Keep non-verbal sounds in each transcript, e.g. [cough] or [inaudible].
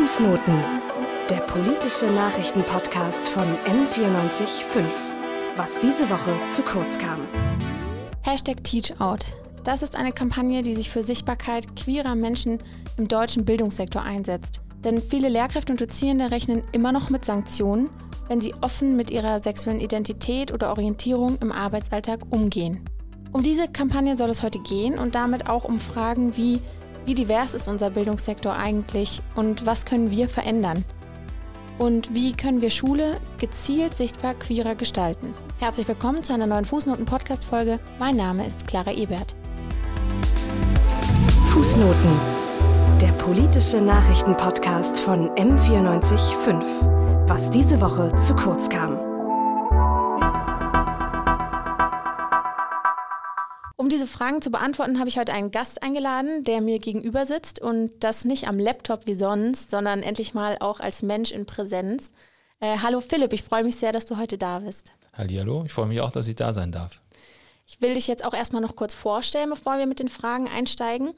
Fußnoten, der politische Nachrichtenpodcast von M945. Was diese Woche zu kurz kam. Hashtag TeachOut. Das ist eine Kampagne, die sich für Sichtbarkeit queerer Menschen im deutschen Bildungssektor einsetzt. Denn viele Lehrkräfte und Dozierende rechnen immer noch mit Sanktionen, wenn sie offen mit ihrer sexuellen Identität oder Orientierung im Arbeitsalltag umgehen. Um diese Kampagne soll es heute gehen und damit auch um Fragen wie, wie divers ist unser Bildungssektor eigentlich und was können wir verändern? Und wie können wir Schule gezielt sichtbar queerer gestalten? Herzlich willkommen zu einer neuen Fußnoten-Podcast-Folge. Mein Name ist Clara Ebert. Fußnoten, der politische Nachrichtenpodcast von M945. Was diese Woche zu kurz kam. Diese Fragen zu beantworten, habe ich heute einen Gast eingeladen, der mir gegenüber sitzt und das nicht am Laptop wie sonst, sondern endlich mal auch als Mensch in Präsenz. Äh, hallo Philipp, ich freue mich sehr, dass du heute da bist. Hallo, ich freue mich auch, dass ich da sein darf. Ich will dich jetzt auch erstmal noch kurz vorstellen, bevor wir mit den Fragen einsteigen.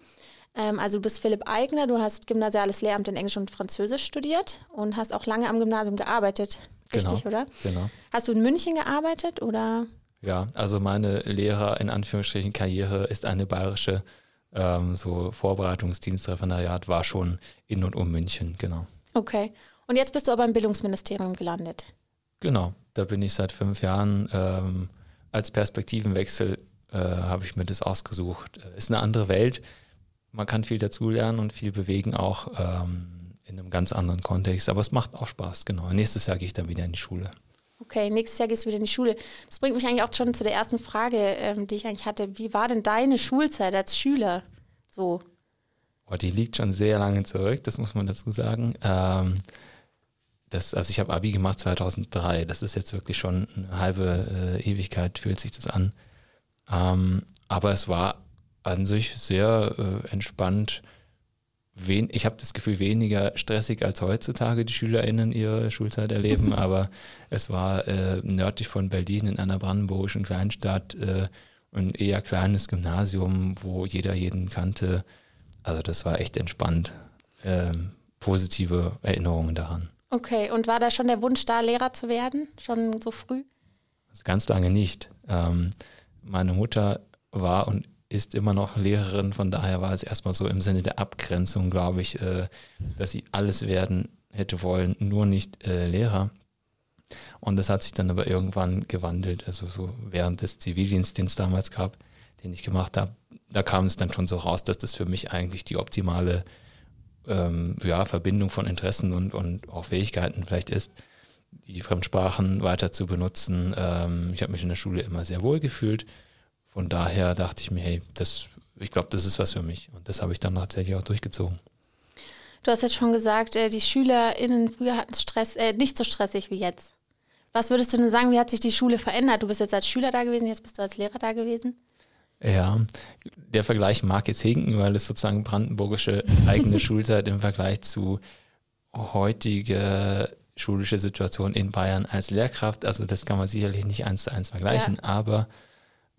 Ähm, also du bist Philipp Eigner, du hast gymnasiales Lehramt in Englisch und Französisch studiert und hast auch lange am Gymnasium gearbeitet. Richtig, genau, oder? Genau. Hast du in München gearbeitet oder? Ja, also meine Lehrer in Anführungsstrichen Karriere ist eine bayerische ähm, so Vorbereitungsdienstreferendariat war schon in und um München, genau. Okay. Und jetzt bist du aber im Bildungsministerium gelandet. Genau, da bin ich seit fünf Jahren. Ähm, als Perspektivenwechsel äh, habe ich mir das ausgesucht. Äh, ist eine andere Welt. Man kann viel dazulernen und viel bewegen, auch ähm, in einem ganz anderen Kontext. Aber es macht auch Spaß, genau. Nächstes Jahr gehe ich dann wieder in die Schule. Okay, nächstes Jahr gehst du wieder in die Schule. Das bringt mich eigentlich auch schon zu der ersten Frage, ähm, die ich eigentlich hatte. Wie war denn deine Schulzeit als Schüler so? Oh, die liegt schon sehr lange zurück, das muss man dazu sagen. Ähm, das, also ich habe Abi gemacht 2003, das ist jetzt wirklich schon eine halbe äh, Ewigkeit, fühlt sich das an. Ähm, aber es war an sich sehr äh, entspannt wen, ich habe das Gefühl, weniger stressig als heutzutage die SchülerInnen ihre Schulzeit erleben, [laughs] aber es war äh, nördlich von Berlin in einer brandenburgischen Kleinstadt äh, ein eher kleines Gymnasium, wo jeder jeden kannte. Also das war echt entspannt. Ähm, positive Erinnerungen daran. Okay, und war da schon der Wunsch da, Lehrer zu werden? Schon so früh? Also ganz lange nicht. Ähm, meine Mutter war und ist immer noch Lehrerin, von daher war es erstmal so im Sinne der Abgrenzung, glaube ich, äh, dass sie alles werden hätte wollen, nur nicht äh, Lehrer. Und das hat sich dann aber irgendwann gewandelt, also so während des Zivildienstes, den es damals gab, den ich gemacht habe, da kam es dann schon so raus, dass das für mich eigentlich die optimale ähm, ja, Verbindung von Interessen und, und auch Fähigkeiten vielleicht ist, die Fremdsprachen weiter zu benutzen. Ähm, ich habe mich in der Schule immer sehr wohl gefühlt von daher dachte ich mir, hey, das, ich glaube, das ist was für mich. Und das habe ich dann tatsächlich auch durchgezogen. Du hast jetzt schon gesagt, äh, die SchülerInnen früher hatten Stress, äh, nicht so stressig wie jetzt. Was würdest du denn sagen, wie hat sich die Schule verändert? Du bist jetzt als Schüler da gewesen, jetzt bist du als Lehrer da gewesen. Ja, der Vergleich mag jetzt hinken, weil es sozusagen brandenburgische eigene [laughs] Schulzeit im Vergleich zu heutiger schulische Situation in Bayern als Lehrkraft, also das kann man sicherlich nicht eins zu eins vergleichen, ja. aber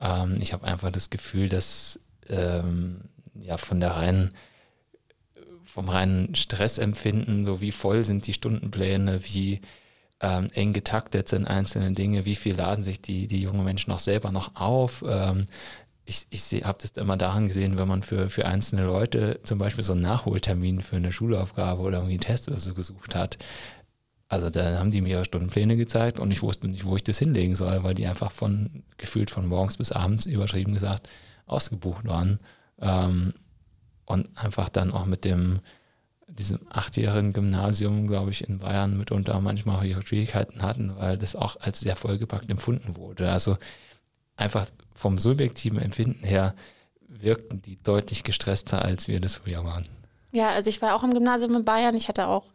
ähm, ich habe einfach das Gefühl, dass ähm, ja von der reinen vom reinen Stressempfinden, so wie voll sind die Stundenpläne, wie ähm, eng getaktet sind einzelne Dinge, wie viel laden sich die, die jungen Menschen noch selber noch auf. Ähm, ich, ich habe das immer daran gesehen, wenn man für, für einzelne Leute zum Beispiel so einen Nachholtermin für eine Schulaufgabe oder irgendwie einen Test oder so gesucht hat, also da haben die mir ihre Stundenpläne gezeigt und ich wusste nicht, wo ich das hinlegen soll, weil die einfach von gefühlt von morgens bis abends übertrieben gesagt ausgebucht waren. Ähm, und einfach dann auch mit dem diesem achtjährigen Gymnasium, glaube ich, in Bayern mitunter manchmal auch ihre Schwierigkeiten hatten, weil das auch als sehr vollgepackt empfunden wurde. Also einfach vom subjektiven Empfinden her wirkten die deutlich gestresster, als wir das früher waren. Ja, also ich war auch im Gymnasium in Bayern. Ich hatte auch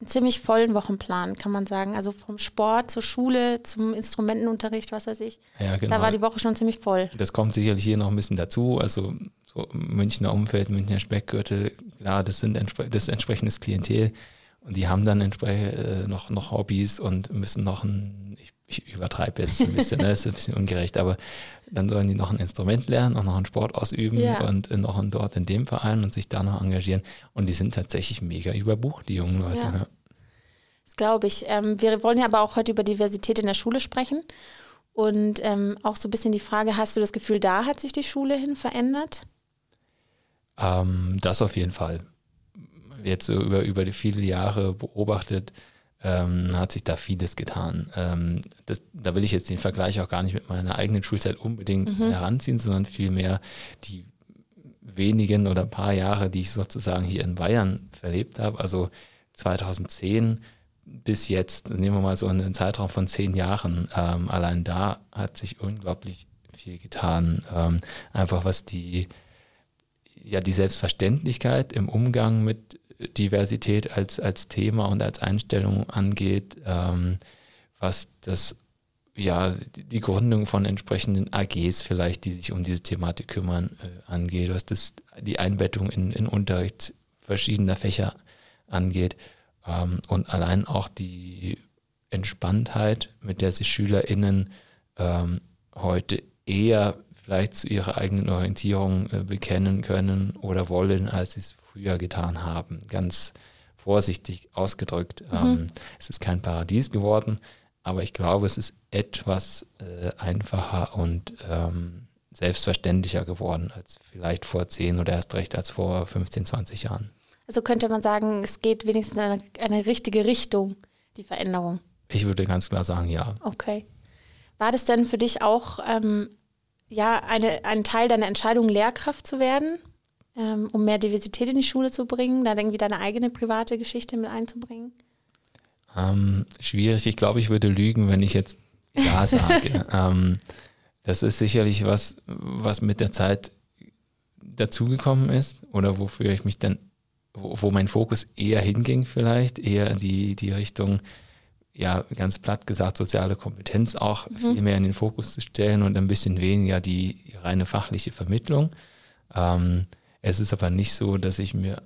einen ziemlich vollen Wochenplan, kann man sagen. Also vom Sport zur Schule, zum Instrumentenunterricht, was weiß ich. Ja, genau. Da war die Woche schon ziemlich voll. Das kommt sicherlich hier noch ein bisschen dazu. Also so Münchner Umfeld, Münchner Speckgürtel, klar, das sind entspre das entsprechendes Klientel. Und die haben dann entsprechend äh, noch, noch Hobbys und müssen noch ein, ich ich übertreibe jetzt ein bisschen, ne? das ist ein bisschen ungerecht, aber dann sollen die noch ein Instrument lernen und noch einen Sport ausüben ja. und noch dort in dem Verein und sich da noch engagieren. Und die sind tatsächlich mega überbucht, die jungen Leute. Ja. Ne? Das glaube ich. Ähm, wir wollen ja aber auch heute über Diversität in der Schule sprechen. Und ähm, auch so ein bisschen die Frage, hast du das Gefühl, da hat sich die Schule hin verändert? Ähm, das auf jeden Fall. Jetzt so über, über die viele Jahre beobachtet, ähm, hat sich da vieles getan. Ähm, das, da will ich jetzt den Vergleich auch gar nicht mit meiner eigenen Schulzeit unbedingt mhm. heranziehen, sondern vielmehr die wenigen oder paar Jahre, die ich sozusagen hier in Bayern verlebt habe. Also 2010 bis jetzt, nehmen wir mal so einen Zeitraum von zehn Jahren, ähm, allein da hat sich unglaublich viel getan. Ähm, einfach was die, ja, die Selbstverständlichkeit im Umgang mit Diversität als, als Thema und als Einstellung angeht, ähm, was das ja, die Gründung von entsprechenden AGs vielleicht, die sich um diese Thematik kümmern, äh, angeht, was das die Einbettung in, in Unterricht verschiedener Fächer angeht ähm, und allein auch die Entspanntheit, mit der sich SchülerInnen ähm, heute eher vielleicht zu ihrer eigenen Orientierung äh, bekennen können oder wollen, als sie es früher getan haben. Ganz vorsichtig ausgedrückt. Mhm. Ähm, es ist kein Paradies geworden, aber ich glaube, es ist etwas äh, einfacher und ähm, selbstverständlicher geworden als vielleicht vor zehn oder erst recht als vor 15, 20 Jahren. Also könnte man sagen, es geht wenigstens in eine, eine richtige Richtung, die Veränderung. Ich würde ganz klar sagen, ja. Okay. War das denn für dich auch ähm, ja, eine, ein Teil deiner Entscheidung, Lehrkraft zu werden, ähm, um mehr Diversität in die Schule zu bringen, da irgendwie deine eigene private Geschichte mit einzubringen? Ähm, schwierig. Ich glaube, ich würde lügen, wenn ich jetzt Ja [laughs] sage. ähm, das ist sicherlich was, was mit der Zeit dazugekommen ist oder wofür ich mich dann, wo, wo mein Fokus eher hinging vielleicht, eher die, die Richtung, ja, ganz platt gesagt, soziale Kompetenz auch mhm. viel mehr in den Fokus zu stellen und ein bisschen weniger die reine fachliche Vermittlung. Ähm, es ist aber nicht so, dass ich mir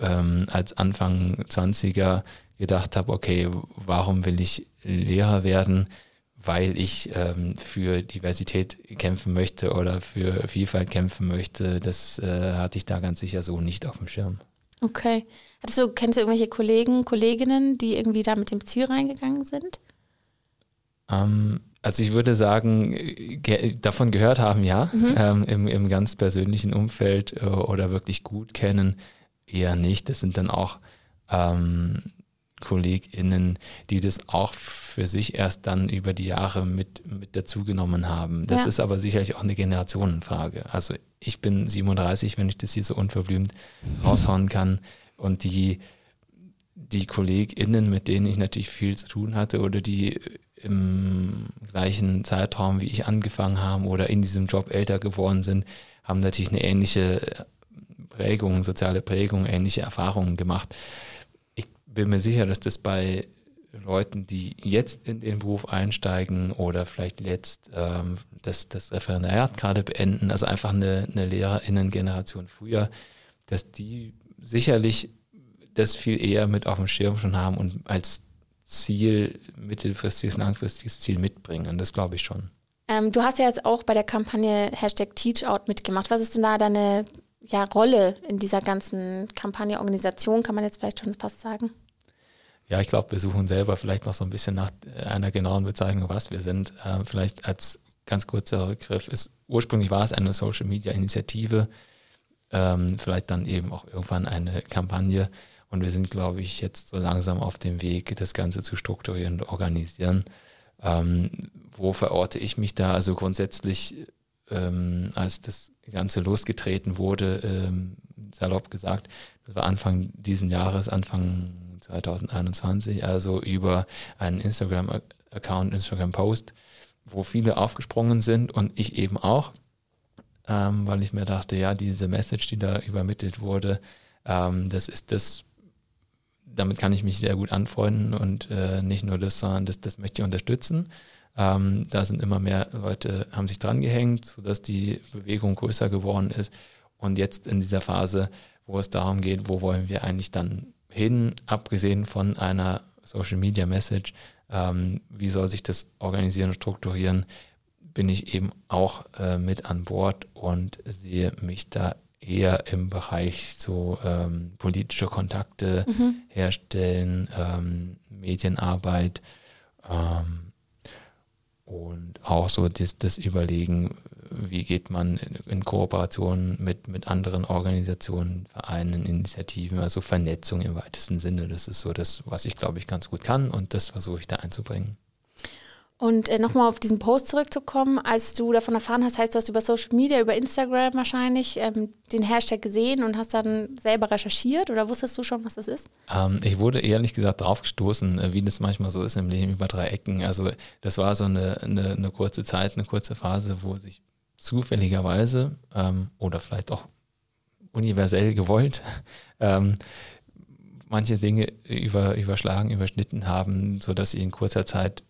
ähm, als Anfang 20er gedacht habe, okay, warum will ich Lehrer werden? Weil ich ähm, für Diversität kämpfen möchte oder für Vielfalt kämpfen möchte. Das äh, hatte ich da ganz sicher so nicht auf dem Schirm. Okay. Du, kennst du irgendwelche Kollegen, Kolleginnen, die irgendwie da mit dem Ziel reingegangen sind? Ähm, also ich würde sagen, ge davon gehört haben, ja, mhm. ähm, im, im ganz persönlichen Umfeld äh, oder wirklich gut kennen, eher nicht. Das sind dann auch ähm, KollegInnen, die das auch für sich erst dann über die Jahre mit, mit dazugenommen haben. Das ja. ist aber sicherlich auch eine Generationenfrage. Also ich bin 37, wenn ich das hier so unverblümt raushauen kann. Und die, die KollegInnen, mit denen ich natürlich viel zu tun hatte oder die im gleichen Zeitraum wie ich angefangen haben oder in diesem Job älter geworden sind, haben natürlich eine ähnliche Prägung, soziale Prägung, ähnliche Erfahrungen gemacht. Ich bin mir sicher, dass das bei Leuten, die jetzt in den Beruf einsteigen oder vielleicht jetzt ähm, das, das Referendariat gerade beenden, also einfach eine, eine Lehrerinnen-Generation früher, dass die sicherlich das viel eher mit auf dem Schirm schon haben und als Ziel, mittelfristiges, langfristiges Ziel mitbringen. Und das glaube ich schon. Ähm, du hast ja jetzt auch bei der Kampagne Hashtag TeachOut mitgemacht. Was ist denn da deine ja, Rolle in dieser ganzen Kampagne, Organisation, kann man jetzt vielleicht schon fast sagen? Ja, ich glaube, wir suchen selber vielleicht noch so ein bisschen nach einer genauen Bezeichnung, was wir sind. Äh, vielleicht als ganz kurzer Rückgriff ist, ursprünglich war es eine Social Media Initiative, ähm, vielleicht dann eben auch irgendwann eine Kampagne. Und wir sind, glaube ich, jetzt so langsam auf dem Weg, das Ganze zu strukturieren und organisieren. Ähm, wo verorte ich mich da? Also grundsätzlich, ähm, als das Ganze losgetreten wurde, ähm, salopp gesagt, das war Anfang diesen Jahres, Anfang 2021, also über einen Instagram-Account, Instagram-Post, wo viele aufgesprungen sind und ich eben auch, ähm, weil ich mir dachte, ja, diese Message, die da übermittelt wurde, ähm, das ist das, damit kann ich mich sehr gut anfreunden und äh, nicht nur das, sondern das, das möchte ich unterstützen. Ähm, da sind immer mehr Leute, haben sich dran gehängt, sodass die Bewegung größer geworden ist. Und jetzt in dieser Phase, wo es darum geht, wo wollen wir eigentlich dann hin, abgesehen von einer Social Media Message, ähm, wie soll sich das organisieren und strukturieren, bin ich eben auch äh, mit an Bord und sehe mich da eher im Bereich so ähm, politische Kontakte mhm. herstellen, ähm, Medienarbeit ähm, und auch so das, das Überlegen, wie geht man in, in Kooperation mit, mit anderen Organisationen, Vereinen, Initiativen, also Vernetzung im weitesten Sinne. Das ist so das, was ich glaube ich ganz gut kann und das versuche ich da einzubringen. Und äh, nochmal auf diesen Post zurückzukommen, als du davon erfahren hast, heißt du hast über Social Media, über Instagram wahrscheinlich ähm, den Hashtag gesehen und hast dann selber recherchiert oder wusstest du schon, was das ist? Ähm, ich wurde ehrlich gesagt draufgestoßen, äh, wie das manchmal so ist im Leben über drei Ecken. Also das war so eine, eine, eine kurze Zeit, eine kurze Phase, wo sich zufälligerweise ähm, oder vielleicht auch universell gewollt [laughs] ähm, manche Dinge über, überschlagen, überschnitten haben, sodass ich in kurzer Zeit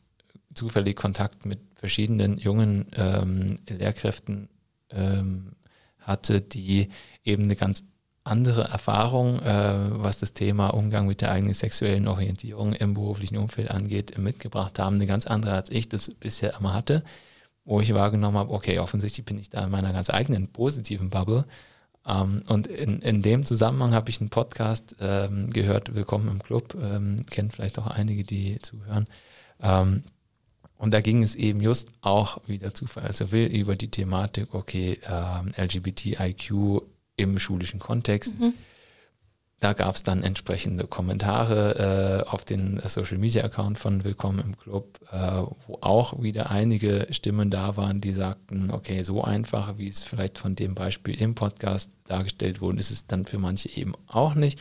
zufällig Kontakt mit verschiedenen jungen ähm, Lehrkräften ähm, hatte, die eben eine ganz andere Erfahrung, äh, was das Thema Umgang mit der eigenen sexuellen Orientierung im beruflichen Umfeld angeht, mitgebracht haben. Eine ganz andere, als ich das bisher immer hatte, wo ich wahrgenommen habe, okay, offensichtlich bin ich da in meiner ganz eigenen positiven Bubble. Ähm, und in, in dem Zusammenhang habe ich einen Podcast ähm, gehört, Willkommen im Club, ähm, kennt vielleicht auch einige, die zuhören. Und da ging es eben just auch wieder Zufall, also will über die Thematik, okay, äh, LGBTIQ im schulischen Kontext. Mhm. Da gab es dann entsprechende Kommentare äh, auf den Social Media Account von Willkommen im Club, äh, wo auch wieder einige Stimmen da waren, die sagten, okay, so einfach, wie es vielleicht von dem Beispiel im Podcast dargestellt wurde, ist es dann für manche eben auch nicht.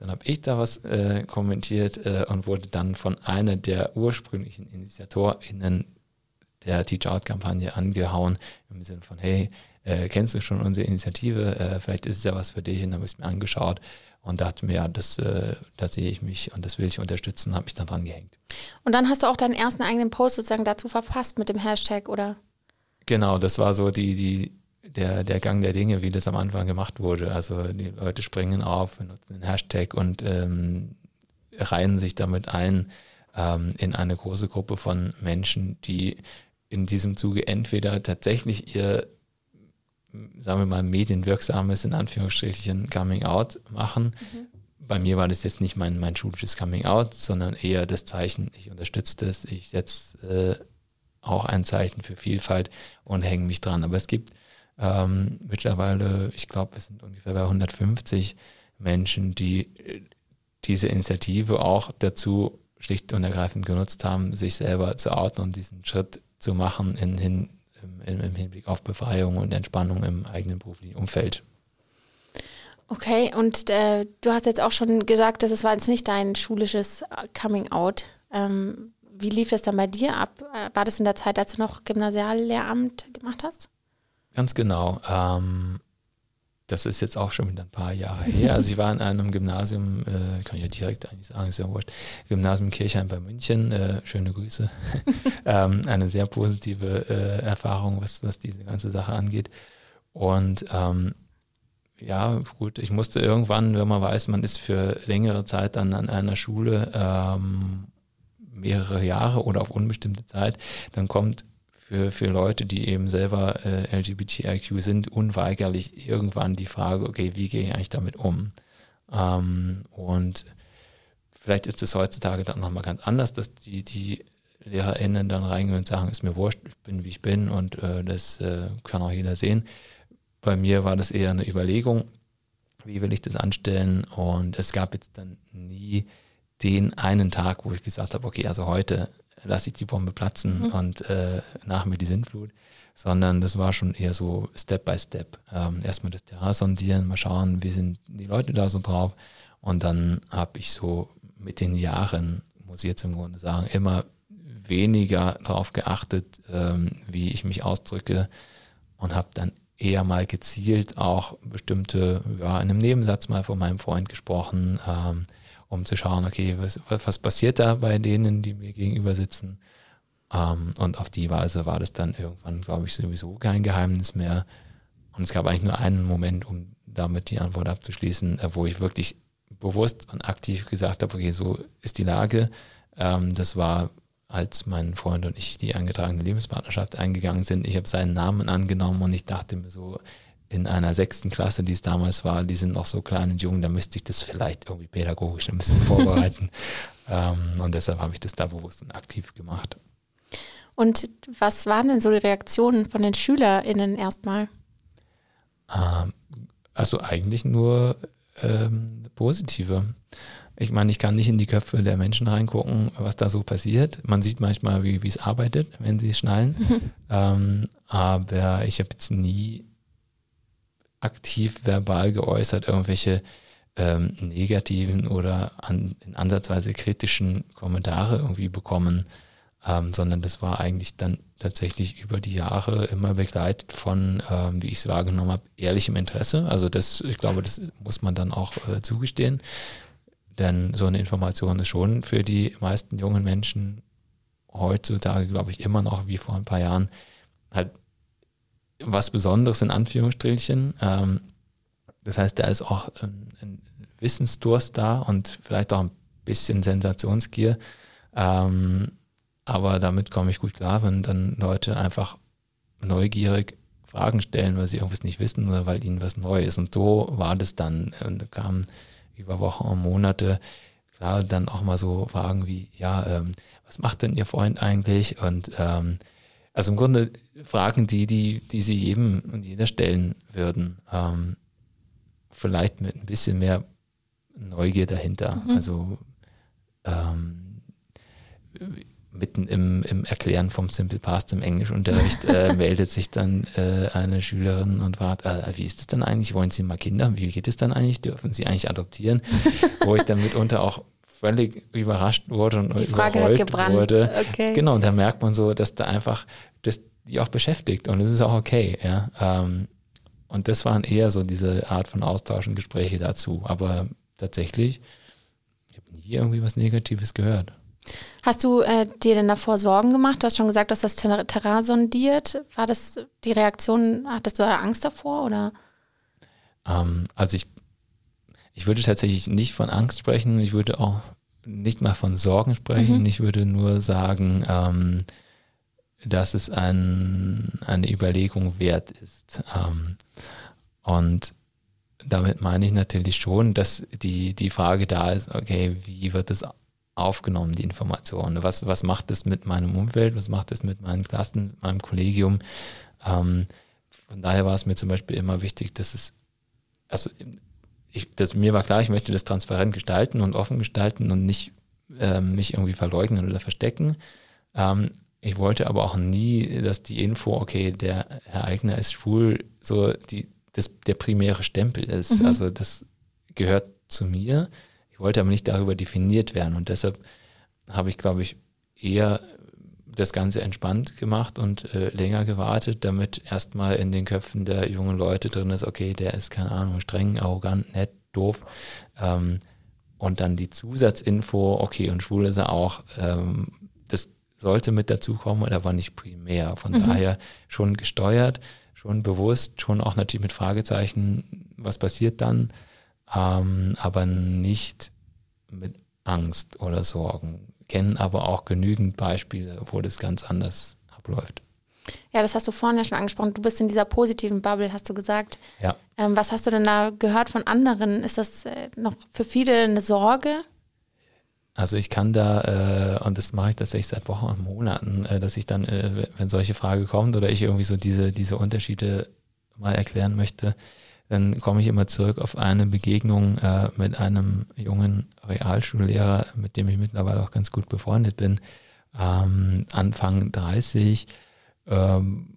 Dann habe ich da was äh, kommentiert äh, und wurde dann von einer der ursprünglichen InitiatorInnen der Teach-Out-Kampagne angehauen, im Sinne von, hey, äh, kennst du schon unsere Initiative? Äh, vielleicht ist es ja was für dich. Und dann habe ich es mir angeschaut und dachte mir, ja, das, äh, da sehe ich mich und das will ich unterstützen, habe mich dann dran gehängt. Und dann hast du auch deinen ersten eigenen Post sozusagen dazu verfasst mit dem Hashtag, oder? Genau, das war so die, die der, der Gang der Dinge, wie das am Anfang gemacht wurde. Also die Leute springen auf, benutzen den Hashtag und ähm, reihen sich damit ein ähm, in eine große Gruppe von Menschen, die in diesem Zuge entweder tatsächlich ihr, sagen wir mal, medienwirksames, in Anführungsstrichen, Coming Out machen. Mhm. Bei mir war das jetzt nicht mein, mein schulisches Coming Out, sondern eher das Zeichen, ich unterstütze das, ich setze äh, auch ein Zeichen für Vielfalt und hänge mich dran. Aber es gibt ähm, mittlerweile, ich glaube, es sind ungefähr bei 150 Menschen, die äh, diese Initiative auch dazu schlicht und ergreifend genutzt haben, sich selber zu outen und diesen Schritt zu machen in, in, im, im Hinblick auf Befreiung und Entspannung im eigenen beruflichen Umfeld. Okay, und äh, du hast jetzt auch schon gesagt, dass es war jetzt nicht dein schulisches Coming Out. Ähm, wie lief es dann bei dir ab? Äh, war das in der Zeit, als du noch Gymnasiallehramt gemacht hast? Ganz genau. Ähm, das ist jetzt auch schon wieder ein paar Jahre her. [laughs] Also ich war in einem Gymnasium, äh, kann ich ja direkt eigentlich sagen, ist ja wurscht, Gymnasium Kirchheim bei München, äh, schöne Grüße. [laughs] ähm, eine sehr positive äh, Erfahrung, was, was diese ganze Sache angeht. Und ähm, ja, gut, ich musste irgendwann, wenn man weiß, man ist für längere Zeit dann an einer Schule, ähm, mehrere Jahre oder auf unbestimmte Zeit, dann kommt für, für Leute, die eben selber äh, LGBTIQ sind, unweigerlich irgendwann die Frage, okay, wie gehe ich eigentlich damit um? Ähm, und vielleicht ist es heutzutage dann nochmal ganz anders, dass die, die LehrerInnen dann reingehen und sagen, ist mir wurscht, ich bin wie ich bin und äh, das äh, kann auch jeder sehen. Bei mir war das eher eine Überlegung, wie will ich das anstellen? Und es gab jetzt dann nie den einen Tag, wo ich gesagt habe, okay, also heute lasse ich die Bombe platzen mhm. und äh, nach mir die Sintflut, sondern das war schon eher so Step by Step. Ähm, erstmal das Terrain sondieren, mal schauen, wie sind die Leute da so drauf und dann habe ich so mit den Jahren, muss ich jetzt im Grunde sagen, immer weniger darauf geachtet, ähm, wie ich mich ausdrücke und habe dann eher mal gezielt auch bestimmte, ja, in einem Nebensatz mal von meinem Freund gesprochen, ähm, um zu schauen, okay, was, was passiert da bei denen, die mir gegenüber sitzen. Ähm, und auf die Weise war das dann irgendwann, glaube ich, sowieso kein Geheimnis mehr. Und es gab eigentlich nur einen Moment, um damit die Antwort abzuschließen, äh, wo ich wirklich bewusst und aktiv gesagt habe, okay, so ist die Lage. Ähm, das war, als mein Freund und ich die eingetragene Lebenspartnerschaft eingegangen sind. Ich habe seinen Namen angenommen und ich dachte mir so, in einer sechsten Klasse, die es damals war, die sind noch so klein und jung, da müsste ich das vielleicht irgendwie pädagogisch ein bisschen [laughs] vorbereiten. ähm, und deshalb habe ich das da bewusst und aktiv gemacht. Und was waren denn so die Reaktionen von den SchülerInnen erstmal? Ähm, also eigentlich nur ähm, positive. Ich meine, ich kann nicht in die Köpfe der Menschen reingucken, was da so passiert. Man sieht manchmal, wie es arbeitet, wenn sie schnallen. [laughs] ähm, aber ich habe jetzt nie aktiv verbal geäußert, irgendwelche ähm, negativen oder an, in Ansatzweise kritischen Kommentare irgendwie bekommen, ähm, sondern das war eigentlich dann tatsächlich über die Jahre immer begleitet von, ähm, wie ich es wahrgenommen habe, ehrlichem Interesse. Also das, ich glaube, das muss man dann auch äh, zugestehen, denn so eine Information ist schon für die meisten jungen Menschen heutzutage, glaube ich, immer noch wie vor ein paar Jahren halt was Besonderes in Anführungsstrichen. Ähm, das heißt, da ist auch ein, Wissensdurst da und vielleicht auch ein bisschen Sensationsgier. Ähm, aber damit komme ich gut klar, wenn dann Leute einfach neugierig Fragen stellen, weil sie irgendwas nicht wissen oder weil ihnen was neu ist. Und so war das dann. Und da kamen über Wochen und Monate klar dann auch mal so Fragen wie, ja, ähm, was macht denn Ihr Freund eigentlich? Und ähm, also im Grunde Fragen, die, die, die sie jedem und jeder stellen würden. Ähm, vielleicht mit ein bisschen mehr Neugier dahinter. Mhm. Also ähm, mitten im, im Erklären vom Simple Past im Englischunterricht äh, [laughs] meldet sich dann äh, eine Schülerin und fragt, äh, wie ist es denn eigentlich? Wollen Sie mal Kinder? Wie geht es dann eigentlich? Dürfen Sie eigentlich adoptieren? [laughs] Wo ich dann mitunter auch völlig überrascht wurde und Die Frage hat gebrannt. wurde. Okay. Genau, und da merkt man so, dass da einfach das die auch beschäftigt und es ist auch okay, ja. Ähm, und das waren eher so diese Art von Austausch und Gespräche dazu. Aber tatsächlich, ich habe nie irgendwie was Negatives gehört. Hast du äh, dir denn davor Sorgen gemacht? Du hast schon gesagt, dass das Terrain sondiert. War das die Reaktion, hattest du da Angst davor oder? Ähm, also ich ich würde tatsächlich nicht von Angst sprechen, ich würde auch nicht mal von Sorgen sprechen, mhm. ich würde nur sagen, ähm, dass es ein, eine Überlegung wert ist. Ähm, und damit meine ich natürlich schon, dass die, die Frage da ist, okay, wie wird es aufgenommen, die Information? Was, was macht es mit meinem Umfeld? Was macht es mit meinen Klassen, mit meinem Kollegium? Ähm, von daher war es mir zum Beispiel immer wichtig, dass es, also ich, das, mir war klar, ich möchte das transparent gestalten und offen gestalten und nicht ähm, mich irgendwie verleugnen oder verstecken. Ähm, ich wollte aber auch nie, dass die Info, okay, der Herr Eigner ist schwul, so die, das, der primäre Stempel ist. Mhm. Also das gehört zu mir. Ich wollte aber nicht darüber definiert werden. Und deshalb habe ich, glaube ich, eher das Ganze entspannt gemacht und äh, länger gewartet, damit erstmal in den Köpfen der jungen Leute drin ist, okay, der ist, keine Ahnung, streng, arrogant, nett, doof. Ähm, und dann die Zusatzinfo, okay, und schwul ist er auch, ähm, das sollte mit dazukommen, aber nicht primär. Von mhm. daher schon gesteuert, schon bewusst, schon auch natürlich mit Fragezeichen, was passiert dann, ähm, aber nicht mit Angst oder Sorgen kennen aber auch genügend Beispiele, wo das ganz anders abläuft. Ja, das hast du vorhin ja schon angesprochen. Du bist in dieser positiven Bubble, hast du gesagt. Ja. Ähm, was hast du denn da gehört von anderen? Ist das äh, noch für viele eine Sorge? Also ich kann da, äh, und das mache ich tatsächlich seit Wochen und Monaten, äh, dass ich dann, äh, wenn solche Frage kommt oder ich irgendwie so diese, diese Unterschiede mal erklären möchte, dann komme ich immer zurück auf eine Begegnung äh, mit einem jungen Realschullehrer, mit dem ich mittlerweile auch ganz gut befreundet bin. Ähm, Anfang 30, ähm,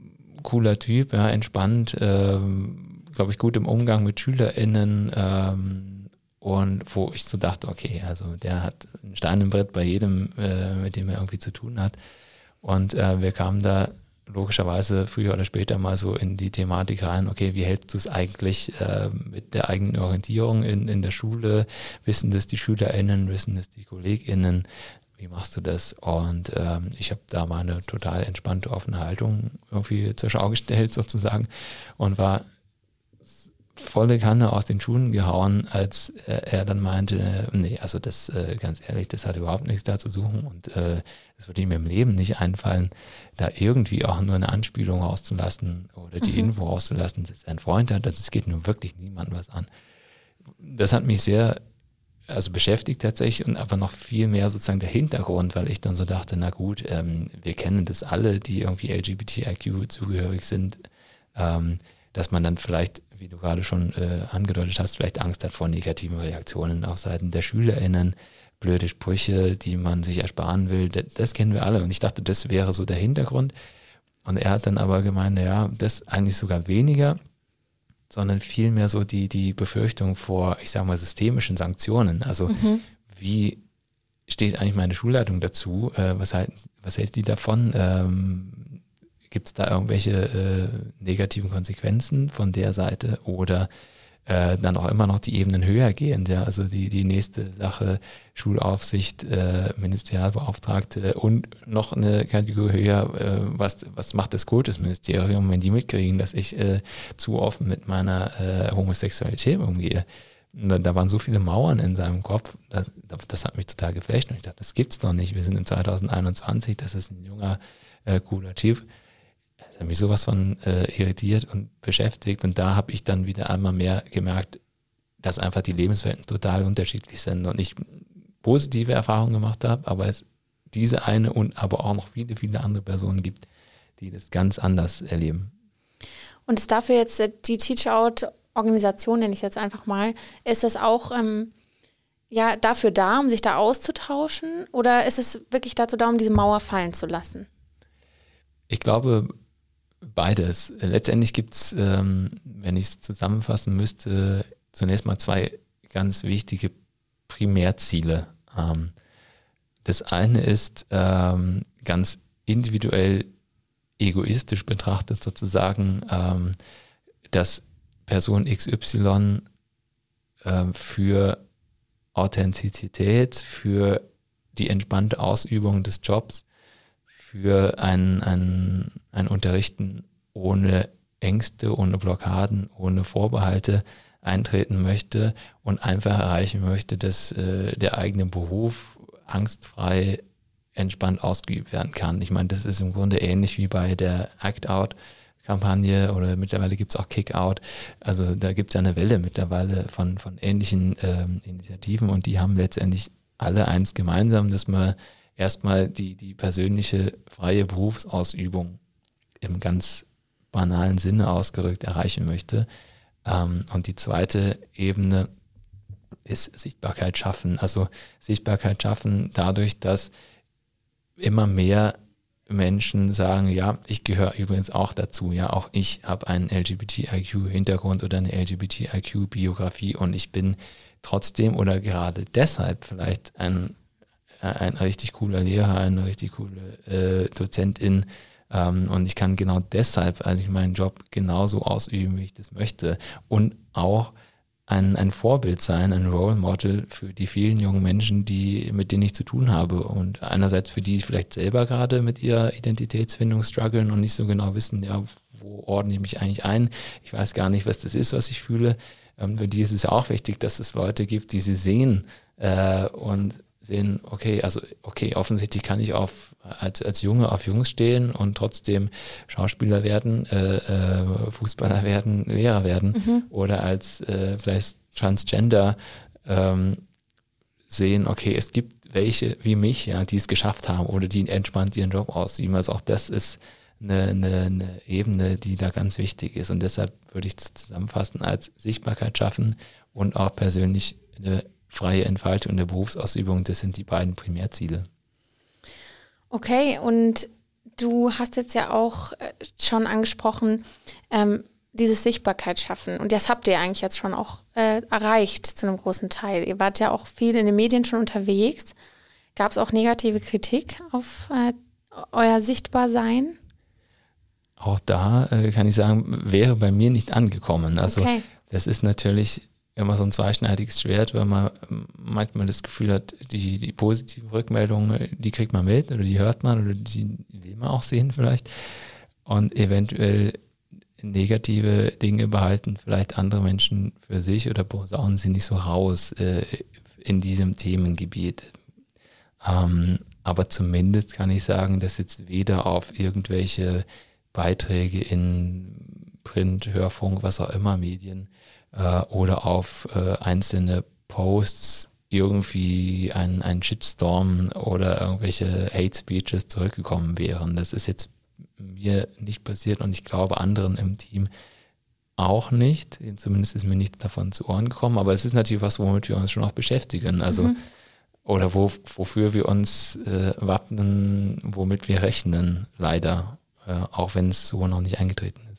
cooler Typ, ja, entspannt, ähm, glaube ich, gut im Umgang mit SchülerInnen ähm, und wo ich so dachte, okay, also der hat einen Stein im Brett bei jedem, äh, mit dem er irgendwie zu tun hat. Und äh, wir kamen da logischerweise früher oder später mal so in die Thematik rein, okay, wie hältst du es eigentlich äh, mit der eigenen Orientierung in, in der Schule? Wissen das die SchülerInnen, wissen das die KollegInnen? Wie machst du das? Und ähm, ich habe da mal eine total entspannte, offene Haltung irgendwie zur Schau gestellt [laughs] sozusagen und war volle Kanne aus den Schuhen gehauen, als äh, er dann meinte, äh, nee, also das, äh, ganz ehrlich, das hat überhaupt nichts da zu suchen und es würde ihm im Leben nicht einfallen, da irgendwie auch nur eine Anspielung rauszulassen oder die mhm. Info rauszulassen, dass er einen Freund hat, das geht nun wirklich niemandem was an. Das hat mich sehr also beschäftigt tatsächlich und aber noch viel mehr sozusagen der Hintergrund, weil ich dann so dachte, na gut, ähm, wir kennen das alle, die irgendwie LGBTIQ zugehörig sind, ähm, dass man dann vielleicht, wie du gerade schon äh, angedeutet hast, vielleicht Angst hat vor negativen Reaktionen auf Seiten der SchülerInnen, blöde Sprüche, die man sich ersparen will, das, das kennen wir alle und ich dachte, das wäre so der Hintergrund und er hat dann aber gemeint, ja, das eigentlich sogar weniger, sondern vielmehr so die, die Befürchtung vor, ich sage mal, systemischen Sanktionen. Also mhm. wie steht eigentlich meine Schulleitung dazu? Äh, was, halt, was hält die davon? Ähm, Gibt es da irgendwelche äh, negativen Konsequenzen von der Seite? Oder äh, dann auch immer noch die Ebenen höher gehen. Ja? Also die, die nächste Sache, Schulaufsicht, äh, Ministerialbeauftragte und noch eine Kategorie höher, äh, was, was macht das Kultusministerium, wenn die mitkriegen, dass ich äh, zu offen mit meiner äh, Homosexualität umgehe. Da, waren so viele Mauern in seinem Kopf, das, das hat mich total geflecht und ich dachte, das gibt's doch nicht. Wir sind in 2021, das ist ein junger, äh, cooler Typ das hat mich sowas von äh, irritiert und beschäftigt. Und da habe ich dann wieder einmal mehr gemerkt, dass einfach die Lebenswelten total unterschiedlich sind und ich positive Erfahrungen gemacht habe, aber es diese eine und aber auch noch viele, viele andere Personen gibt, die das ganz anders erleben. Und ist dafür jetzt äh, die Teach-Out-Organisation, nenne ich es jetzt einfach mal, ist das auch ähm, ja, dafür da, um sich da auszutauschen? Oder ist es wirklich dazu da, um diese Mauer fallen zu lassen? Ich glaube, Beides. Letztendlich gibt es, ähm, wenn ich es zusammenfassen müsste, zunächst mal zwei ganz wichtige Primärziele. Ähm, das eine ist ähm, ganz individuell egoistisch betrachtet sozusagen, ähm, dass Person XY äh, für Authentizität, für die entspannte Ausübung des Jobs für ein, ein, ein Unterrichten ohne Ängste, ohne Blockaden, ohne Vorbehalte eintreten möchte und einfach erreichen möchte, dass äh, der eigene Beruf angstfrei entspannt ausgeübt werden kann. Ich meine, das ist im Grunde ähnlich wie bei der Act-Out-Kampagne oder mittlerweile gibt es auch Kick-Out. Also da gibt es ja eine Welle mittlerweile von, von ähnlichen ähm, Initiativen und die haben letztendlich alle eins gemeinsam, dass man erstmal die, die persönliche freie Berufsausübung im ganz banalen Sinne ausgerückt erreichen möchte. Ähm, und die zweite Ebene ist Sichtbarkeit schaffen. Also Sichtbarkeit schaffen dadurch, dass immer mehr Menschen sagen, ja, ich gehöre übrigens auch dazu, ja, auch ich habe einen LGBTIQ-Hintergrund oder eine LGBTIQ-Biografie und ich bin trotzdem oder gerade deshalb vielleicht ein ein richtig cooler Lehrer, eine richtig coole äh, Dozentin. Ähm, und ich kann genau deshalb, also ich meinen Job genauso ausüben, wie ich das möchte. Und auch ein, ein Vorbild sein, ein Role Model für die vielen jungen Menschen, die, mit denen ich zu tun habe. Und einerseits für die vielleicht selber gerade mit ihrer Identitätsfindung strugglen und nicht so genau wissen, ja, wo ordne ich mich eigentlich ein? Ich weiß gar nicht, was das ist, was ich fühle. Ähm, für die ist es ja auch wichtig, dass es Leute gibt, die sie sehen äh, und sehen, okay, also okay, offensichtlich kann ich auf als, als Junge auf Jungs stehen und trotzdem Schauspieler werden, äh, äh, Fußballer werden, Lehrer werden mhm. oder als äh, vielleicht Transgender ähm, sehen, okay, es gibt welche wie mich, ja, die es geschafft haben oder die entspannt ihren Job ausüben. Also auch das ist eine, eine, eine Ebene, die da ganz wichtig ist. Und deshalb würde ich das zusammenfassen als Sichtbarkeit schaffen und auch persönlich eine freie Entfaltung der Berufsausübung, das sind die beiden Primärziele. Okay, und du hast jetzt ja auch äh, schon angesprochen, ähm, dieses Sichtbarkeit schaffen. Und das habt ihr eigentlich jetzt schon auch äh, erreicht zu einem großen Teil. Ihr wart ja auch viel in den Medien schon unterwegs. Gab es auch negative Kritik auf äh, euer Sichtbarsein? Auch da äh, kann ich sagen, wäre bei mir nicht angekommen. Also okay. das ist natürlich immer so ein zweischneidiges Schwert, weil man manchmal das Gefühl hat, die, die positiven Rückmeldungen, die kriegt man mit oder die hört man oder die will man auch sehen vielleicht. Und eventuell negative Dinge behalten vielleicht andere Menschen für sich oder posaunen sie nicht so raus äh, in diesem Themengebiet. Ähm, aber zumindest kann ich sagen, dass jetzt weder auf irgendwelche Beiträge in Print, Hörfunk, was auch immer Medien äh, oder auf äh, einzelne Posts irgendwie ein, ein Shitstorm oder irgendwelche Hate Speeches zurückgekommen wären. Das ist jetzt mir nicht passiert und ich glaube anderen im Team auch nicht. Zumindest ist mir nicht davon zu Ohren gekommen. Aber es ist natürlich was, womit wir uns schon auch beschäftigen. Also mhm. oder wo, wofür wir uns äh, wappnen, womit wir rechnen, leider, äh, auch wenn es so noch nicht eingetreten ist.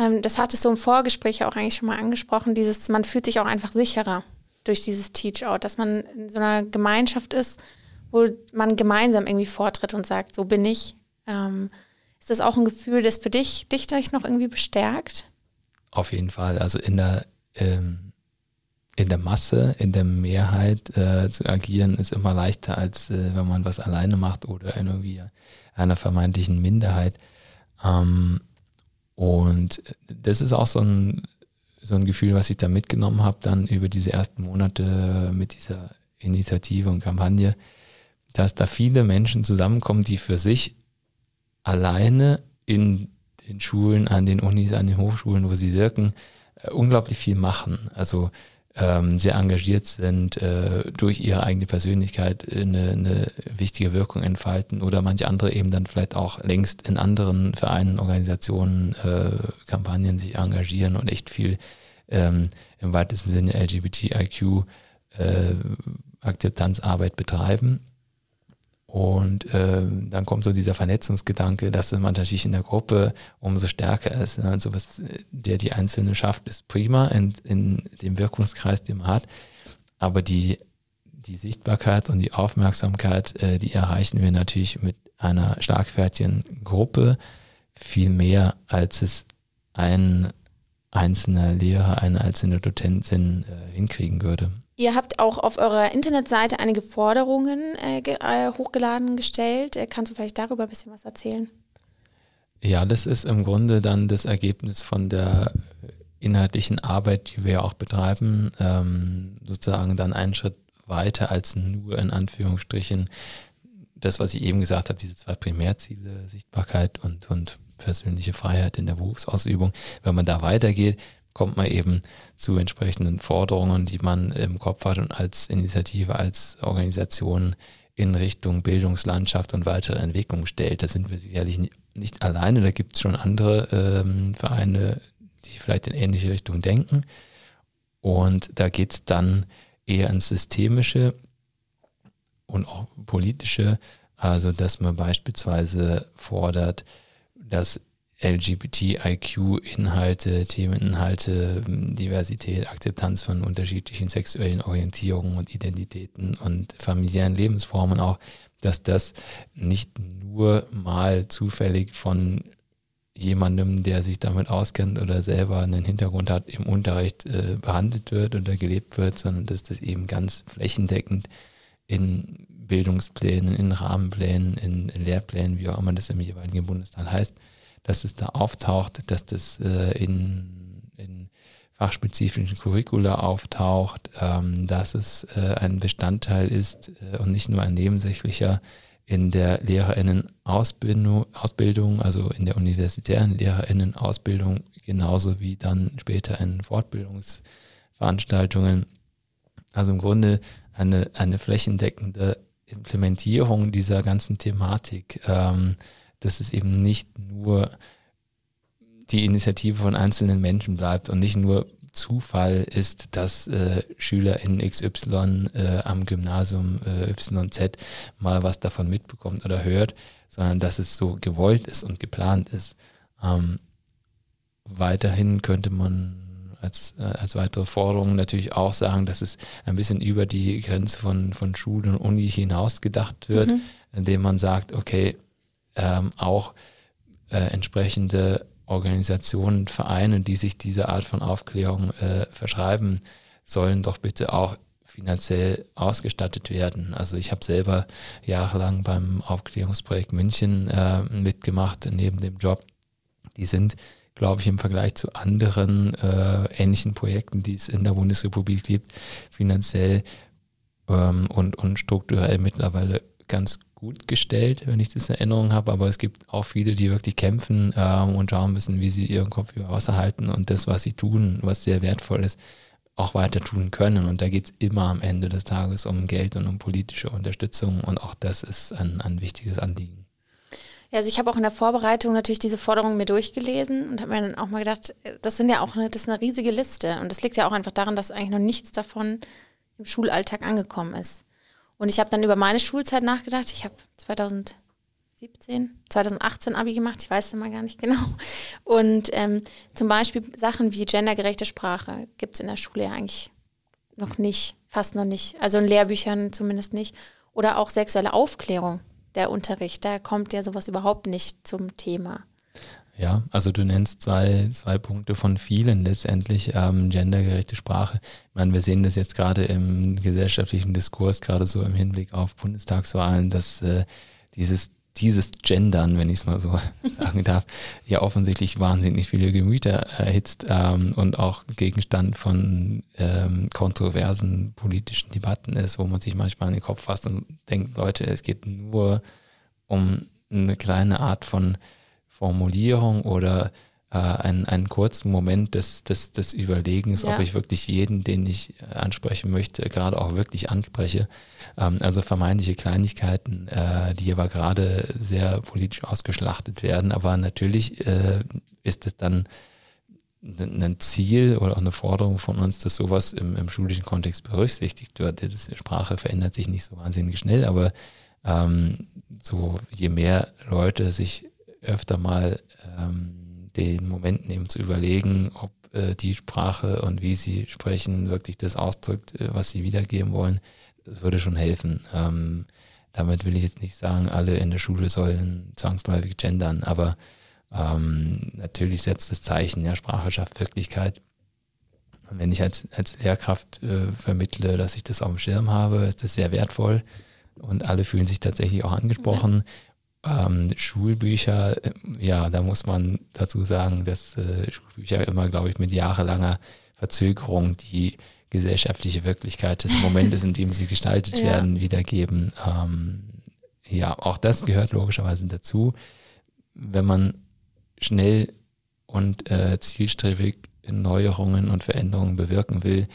Ähm, das hattest du im Vorgespräch auch eigentlich schon mal angesprochen. Dieses, man fühlt sich auch einfach sicherer durch dieses Teach-Out, dass man in so einer Gemeinschaft ist, wo man gemeinsam irgendwie vortritt und sagt, so bin ich, ähm, ist das auch ein Gefühl, das für dich, dich gleich noch irgendwie bestärkt? Auf jeden Fall. Also in der, ähm, in der Masse, in der Mehrheit äh, zu agieren, ist immer leichter, als äh, wenn man was alleine macht oder irgendwie einer vermeintlichen Minderheit. Ähm, und das ist auch so ein, so ein Gefühl, was ich da mitgenommen habe, dann über diese ersten Monate mit dieser Initiative und Kampagne, dass da viele Menschen zusammenkommen, die für sich alleine in den Schulen, an den Unis, an den Hochschulen, wo sie wirken, äh, unglaublich viel machen. Also ähm, sehr engagiert sind, äh, durch ihre eigene Persönlichkeit eine, eine wichtige Wirkung entfalten oder manche andere eben dann vielleicht auch längst in anderen Vereinen, Organisationen, äh, Kampagnen sich engagieren und echt viel ähm, im weitesten Sinne LGBTIQ äh, Akzeptanzarbeit betreiben. Und äh, dann kommt so dieser Vernetzungsgedanke, dass man natürlich in der Gruppe umso stärker ist. Ne? Also was der die Einzelne schafft, ist prima in, in dem Wirkungskreis, den man hat. Aber die, die Sichtbarkeit und die Aufmerksamkeit, äh, die erreichen wir natürlich mit einer schlagfertigen Gruppe viel mehr, als es ein einzelner Lehrer, eine einzelne Dozentin äh, hinkriegen würde. Ihr habt auch auf eurer Internetseite einige Forderungen äh, ge äh, hochgeladen gestellt. Äh, kannst du vielleicht darüber ein bisschen was erzählen? Ja, das ist im Grunde dann das Ergebnis von der inhaltlichen Arbeit, die wir auch betreiben, ähm, sozusagen dann einen Schritt weiter als nur in Anführungsstrichen das, was ich eben gesagt habe, diese zwei Primärziele, Sichtbarkeit und, und persönliche Freiheit in der Berufsausübung. Wenn man da weitergeht, kommt man eben zu entsprechenden Forderungen, die man im Kopf hat und als Initiative, als Organisation in Richtung Bildungslandschaft und weitere Entwicklung stellt. Da sind wir sicherlich nicht, alleine, da gibt es schon andere ähm, Vereine, die vielleicht in ähnliche Richtung denken. Und da geht es dann eher ins Systemische und auch politische, also dass man beispielsweise fordert, dass LGBTIQ-Inhalte, Themeninhalte, Diversität, Akzeptanz von unterschiedlichen sexuellen Orientierungen und Identitäten und familiären Lebensformen auch, dass das nicht nur mal zufällig von jemandem, der sich damit auskennt oder selber einen Hintergrund hat, im Unterricht äh, behandelt wird oder gelebt wird, sondern dass das eben ganz flächendeckend in Bildungsplänen, in Rahmenplänen, in Lehrplänen, wie auch immer das im jeweiligen Bundesland heißt, dass es da auftaucht, dass das äh, in, in fachspezifischen Curricula auftaucht, ähm, dass es äh, ein Bestandteil ist äh, und nicht nur ein nebensächlicher in der LehrerInnen-Ausbildung, Ausbildung, also in der universitären LehrerInnen-Ausbildung, genauso wie dann später in Fortbildungsveranstaltungen. Also im Grunde eine, eine flächendeckende Implementierung dieser ganzen Thematik. Ähm, dass es eben nicht nur die Initiative von einzelnen Menschen bleibt und nicht nur Zufall ist, dass äh, Schüler in XY äh, am Gymnasium äh, YZ mal was davon mitbekommt oder hört, sondern dass es so gewollt ist und geplant ist. Ähm, weiterhin könnte man als, äh, als weitere Forderung natürlich auch sagen, dass es ein bisschen über die Grenze von, von Schule und Uni hinaus gedacht wird, mhm. indem man sagt, okay, ähm, auch äh, entsprechende Organisationen, Vereine, die sich diese Art von Aufklärung äh, verschreiben, sollen doch bitte auch finanziell ausgestattet werden. Also ich habe selber jahrelang beim Aufklärungsprojekt München äh, mitgemacht, neben dem Job. die sind, glaube ich, im Vergleich zu anderen äh, ähnlichen Projekten, die es in der Bundesrepublik gibt, finanziell ähm, und, und strukturell mittlerweile ganz gut gestellt, wenn ich das in Erinnerung habe, aber es gibt auch viele, die wirklich kämpfen ähm, und schauen müssen, wie sie ihren Kopf über Wasser halten und das, was sie tun, was sehr wertvoll ist, auch weiter tun können. Und da geht es immer am Ende des Tages um Geld und um politische Unterstützung und auch das ist ein, ein wichtiges Anliegen. Ja, also ich habe auch in der Vorbereitung natürlich diese Forderungen mir durchgelesen und habe mir dann auch mal gedacht, das sind ja auch eine, das ist eine riesige Liste und das liegt ja auch einfach daran, dass eigentlich noch nichts davon im Schulalltag angekommen ist. Und ich habe dann über meine Schulzeit nachgedacht. Ich habe 2017, 2018 Abi gemacht, ich weiß es mal gar nicht genau. Und ähm, zum Beispiel Sachen wie gendergerechte Sprache gibt es in der Schule ja eigentlich noch nicht, fast noch nicht. Also in Lehrbüchern zumindest nicht. Oder auch sexuelle Aufklärung, der Unterricht, da kommt ja sowas überhaupt nicht zum Thema. Ja, also du nennst zwei, zwei Punkte von vielen letztendlich, ähm, gendergerechte Sprache. Ich meine, wir sehen das jetzt gerade im gesellschaftlichen Diskurs, gerade so im Hinblick auf Bundestagswahlen, dass äh, dieses dieses Gendern, wenn ich es mal so [laughs] sagen darf, ja offensichtlich wahnsinnig viele Gemüter erhitzt ähm, und auch Gegenstand von ähm, kontroversen politischen Debatten ist, wo man sich manchmal in den Kopf fasst und denkt, Leute, es geht nur um eine kleine Art von Formulierung oder äh, einen, einen kurzen Moment des, des, des Überlegens, ja. ob ich wirklich jeden, den ich äh, ansprechen möchte, gerade auch wirklich anspreche. Ähm, also vermeintliche Kleinigkeiten, äh, die aber gerade sehr politisch ausgeschlachtet werden. Aber natürlich äh, ist es dann ein Ziel oder auch eine Forderung von uns, dass sowas im, im schulischen Kontext berücksichtigt wird. Die Sprache verändert sich nicht so wahnsinnig schnell, aber ähm, so je mehr Leute sich öfter mal ähm, den Moment nehmen zu überlegen, ob äh, die Sprache und wie sie sprechen wirklich das ausdrückt, äh, was sie wiedergeben wollen. Das würde schon helfen. Ähm, damit will ich jetzt nicht sagen, alle in der Schule sollen zwangsläufig gendern, aber ähm, natürlich setzt das Zeichen, ja, Sprache schafft Wirklichkeit. Und wenn ich als, als Lehrkraft äh, vermittle, dass ich das auf dem Schirm habe, ist das sehr wertvoll und alle fühlen sich tatsächlich auch angesprochen. Ähm, Schulbücher, äh, ja, da muss man dazu sagen, dass äh, Schulbücher immer, glaube ich, mit jahrelanger Verzögerung die gesellschaftliche Wirklichkeit des Momentes, in dem sie gestaltet [laughs] ja. werden, wiedergeben. Ähm, ja, auch das gehört logischerweise dazu. Wenn man schnell und äh, zielstrebig Neuerungen und Veränderungen bewirken will,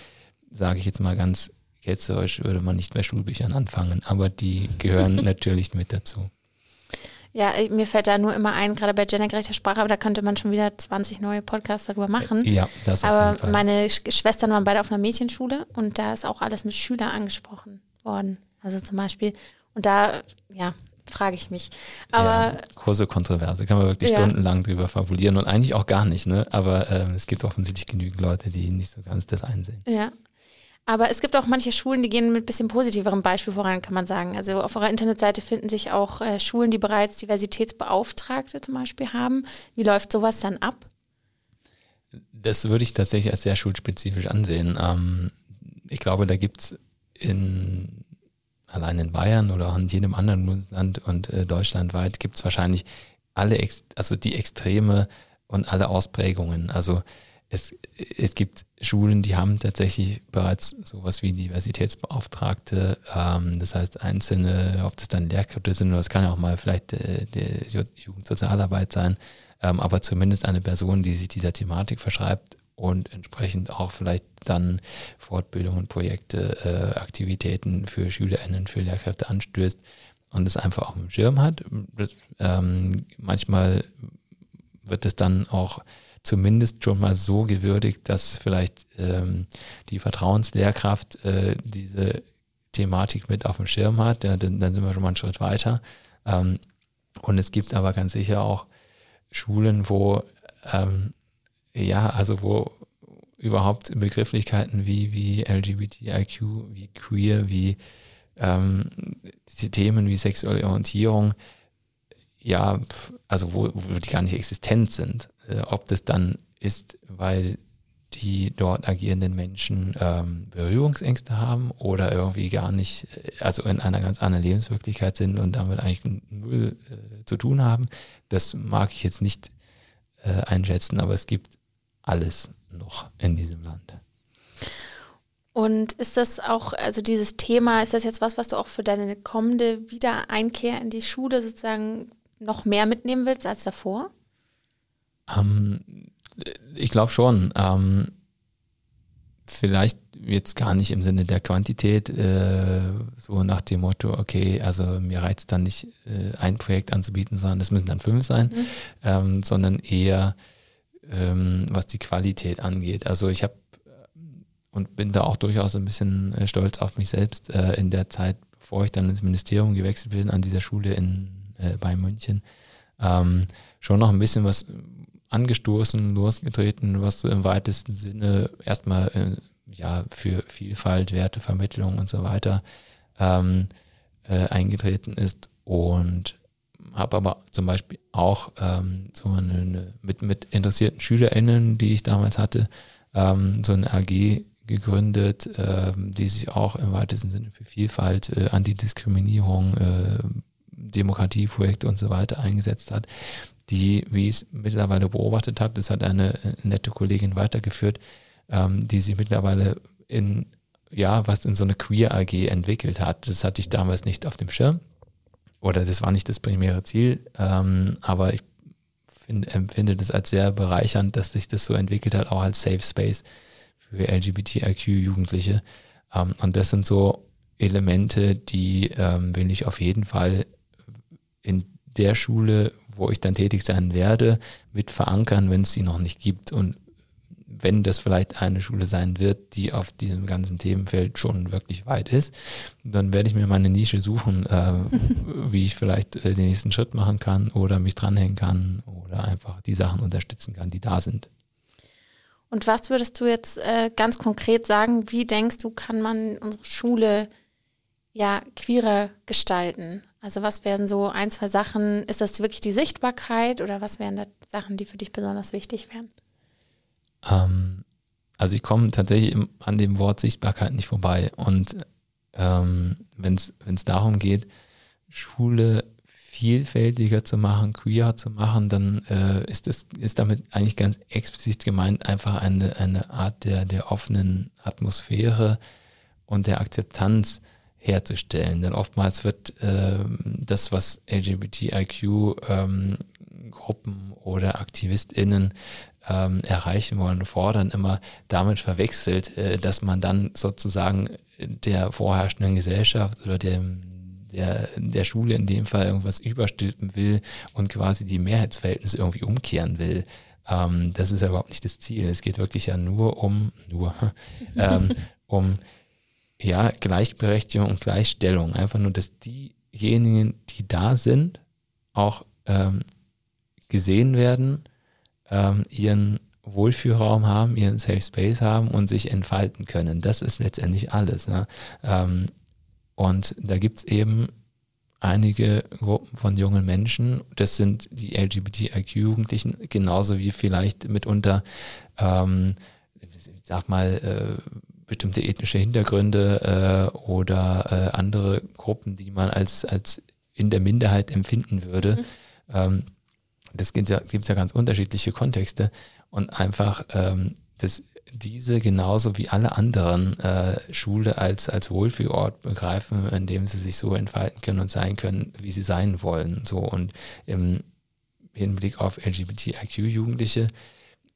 sage ich jetzt mal ganz ketzerisch, würde man nicht bei Schulbüchern anfangen, aber die gehören [laughs] natürlich mit dazu. Ja, mir fällt da nur immer ein, gerade bei gendergerechter Sprache, aber da könnte man schon wieder 20 neue Podcasts darüber machen. Ja, das Aber meine Schwestern waren beide auf einer Mädchenschule und da ist auch alles mit Schüler angesprochen worden. Also zum Beispiel, und da, ja, frage ich mich. Aber ja, große Kontroverse, kann man wirklich ja. stundenlang drüber fabulieren und eigentlich auch gar nicht, ne? Aber ähm, es gibt offensichtlich genügend Leute, die nicht so ganz das einsehen. Ja, aber es gibt auch manche Schulen, die gehen mit ein bisschen positiverem Beispiel voran, kann man sagen. Also auf eurer Internetseite finden sich auch äh, Schulen, die bereits Diversitätsbeauftragte zum Beispiel haben. Wie läuft sowas dann ab? Das würde ich tatsächlich als sehr schulspezifisch ansehen. Ähm, ich glaube, da gibt es in allein in Bayern oder auch in jedem anderen Bundesland und äh, deutschlandweit gibt es wahrscheinlich alle, also die Extreme und alle Ausprägungen. Also es, es gibt Schulen, die haben tatsächlich bereits sowas wie Diversitätsbeauftragte. Ähm, das heißt, einzelne, ob das dann Lehrkräfte sind oder es kann ja auch mal vielleicht äh, die Jugendsozialarbeit sein, ähm, aber zumindest eine Person, die sich dieser Thematik verschreibt und entsprechend auch vielleicht dann Fortbildungen, Projekte, äh, Aktivitäten für SchülerInnen, für Lehrkräfte anstößt und es einfach auf dem Schirm hat. Das, ähm, manchmal wird es dann auch zumindest schon mal so gewürdigt, dass vielleicht ähm, die Vertrauenslehrkraft äh, diese Thematik mit auf dem Schirm hat. Ja, dann, dann sind wir schon mal einen Schritt weiter. Ähm, und es gibt aber ganz sicher auch Schulen, wo ähm, ja, also wo überhaupt Begrifflichkeiten wie, wie LGBTIQ, wie queer, wie ähm, die Themen wie sexuelle Orientierung, ja, also wo, wo die gar nicht existent sind. Äh, ob das dann ist, weil die dort agierenden Menschen ähm, Berührungsängste haben oder irgendwie gar nicht, äh, also in einer ganz anderen Lebenswirklichkeit sind und damit eigentlich null äh, zu tun haben. Das mag ich jetzt nicht äh, einschätzen, aber es gibt alles noch in diesem Land. Und ist das auch, also dieses Thema, ist das jetzt was, was du auch für deine kommende Wiedereinkehr in die Schule sozusagen noch mehr mitnehmen willst als davor? Ähm, ich glaube schon. Ähm, vielleicht jetzt gar nicht im Sinne der Quantität, äh, so nach dem Motto, okay, also mir reizt dann nicht äh, ein Projekt anzubieten, sondern es müssen dann fünf sein, mhm. ähm, sondern eher ähm, was die Qualität angeht. Also ich habe und bin da auch durchaus ein bisschen äh, stolz auf mich selbst äh, in der Zeit, bevor ich dann ins Ministerium gewechselt bin, an dieser Schule in, äh, bei München, ähm, schon noch ein bisschen was angestoßen, losgetreten, was so im weitesten Sinne erstmal äh, ja für Vielfalt, Wertevermittlung und so weiter ähm, äh, eingetreten ist. Und habe aber zum Beispiel auch ähm, so eine, eine, mit, mit interessierten SchülerInnen, die ich damals hatte, ähm, so eine AG gegründet, ähm, die sich auch im weitesten Sinne für Vielfalt, äh, Antidiskriminierung, äh, Demokratieprojekte und so weiter eingesetzt hat, die, wie ich es mittlerweile beobachtet habe, das hat eine nette Kollegin weitergeführt, ähm, die sich mittlerweile in, ja, was in so eine Queer AG entwickelt hat. Das hatte ich damals nicht auf dem Schirm oder das war nicht das primäre Ziel, ähm, aber ich find, empfinde das als sehr bereichernd, dass sich das so entwickelt hat, auch als Safe Space für LGBTIQ-Jugendliche. Ähm, und das sind so Elemente, die ähm, will ich auf jeden Fall in der Schule, wo ich dann tätig sein werde, mit verankern, wenn es sie noch nicht gibt. Und wenn das vielleicht eine Schule sein wird, die auf diesem ganzen Themenfeld schon wirklich weit ist, dann werde ich mir meine Nische suchen, äh, [laughs] wie ich vielleicht äh, den nächsten Schritt machen kann oder mich dranhängen kann oder einfach die Sachen unterstützen kann, die da sind. Und was würdest du jetzt äh, ganz konkret sagen, wie denkst du, kann man unsere Schule ja queerer gestalten? Also was wären so ein, zwei Sachen, ist das wirklich die Sichtbarkeit oder was wären da Sachen, die für dich besonders wichtig wären? Ähm, also ich komme tatsächlich an dem Wort Sichtbarkeit nicht vorbei. Und ähm, wenn es darum geht, Schule vielfältiger zu machen, queer zu machen, dann äh, ist das ist damit eigentlich ganz explizit gemeint einfach eine, eine Art der, der offenen Atmosphäre und der Akzeptanz herzustellen. Denn oftmals wird äh, das, was LGBTIQ-Gruppen ähm, oder AktivistInnen ähm, erreichen wollen, fordern, immer damit verwechselt, äh, dass man dann sozusagen der vorherrschenden Gesellschaft oder dem der, der Schule in dem Fall irgendwas überstülpen will und quasi die Mehrheitsverhältnisse irgendwie umkehren will. Ähm, das ist ja überhaupt nicht das Ziel. Es geht wirklich ja nur um, nur, [laughs] ähm, um ja, Gleichberechtigung und Gleichstellung. Einfach nur, dass diejenigen, die da sind, auch ähm, gesehen werden ähm, ihren Wohlfühlraum haben, ihren Safe Space haben und sich entfalten können. Das ist letztendlich alles. Ne? Ähm, und da gibt es eben einige Gruppen von jungen Menschen, das sind die LGBTIQ-Jugendlichen, genauso wie vielleicht mitunter, ähm, ich sag mal, äh, bestimmte ethnische Hintergründe äh, oder äh, andere Gruppen, die man als, als in der Minderheit empfinden würde. Mhm. Ähm, das gibt ja, gibt's ja ganz unterschiedliche Kontexte und einfach ähm, das, diese genauso wie alle anderen äh, Schule als, als Wohlfühlort begreifen, in dem sie sich so entfalten können und sein können, wie sie sein wollen. So und im Hinblick auf LGBTIQ-Jugendliche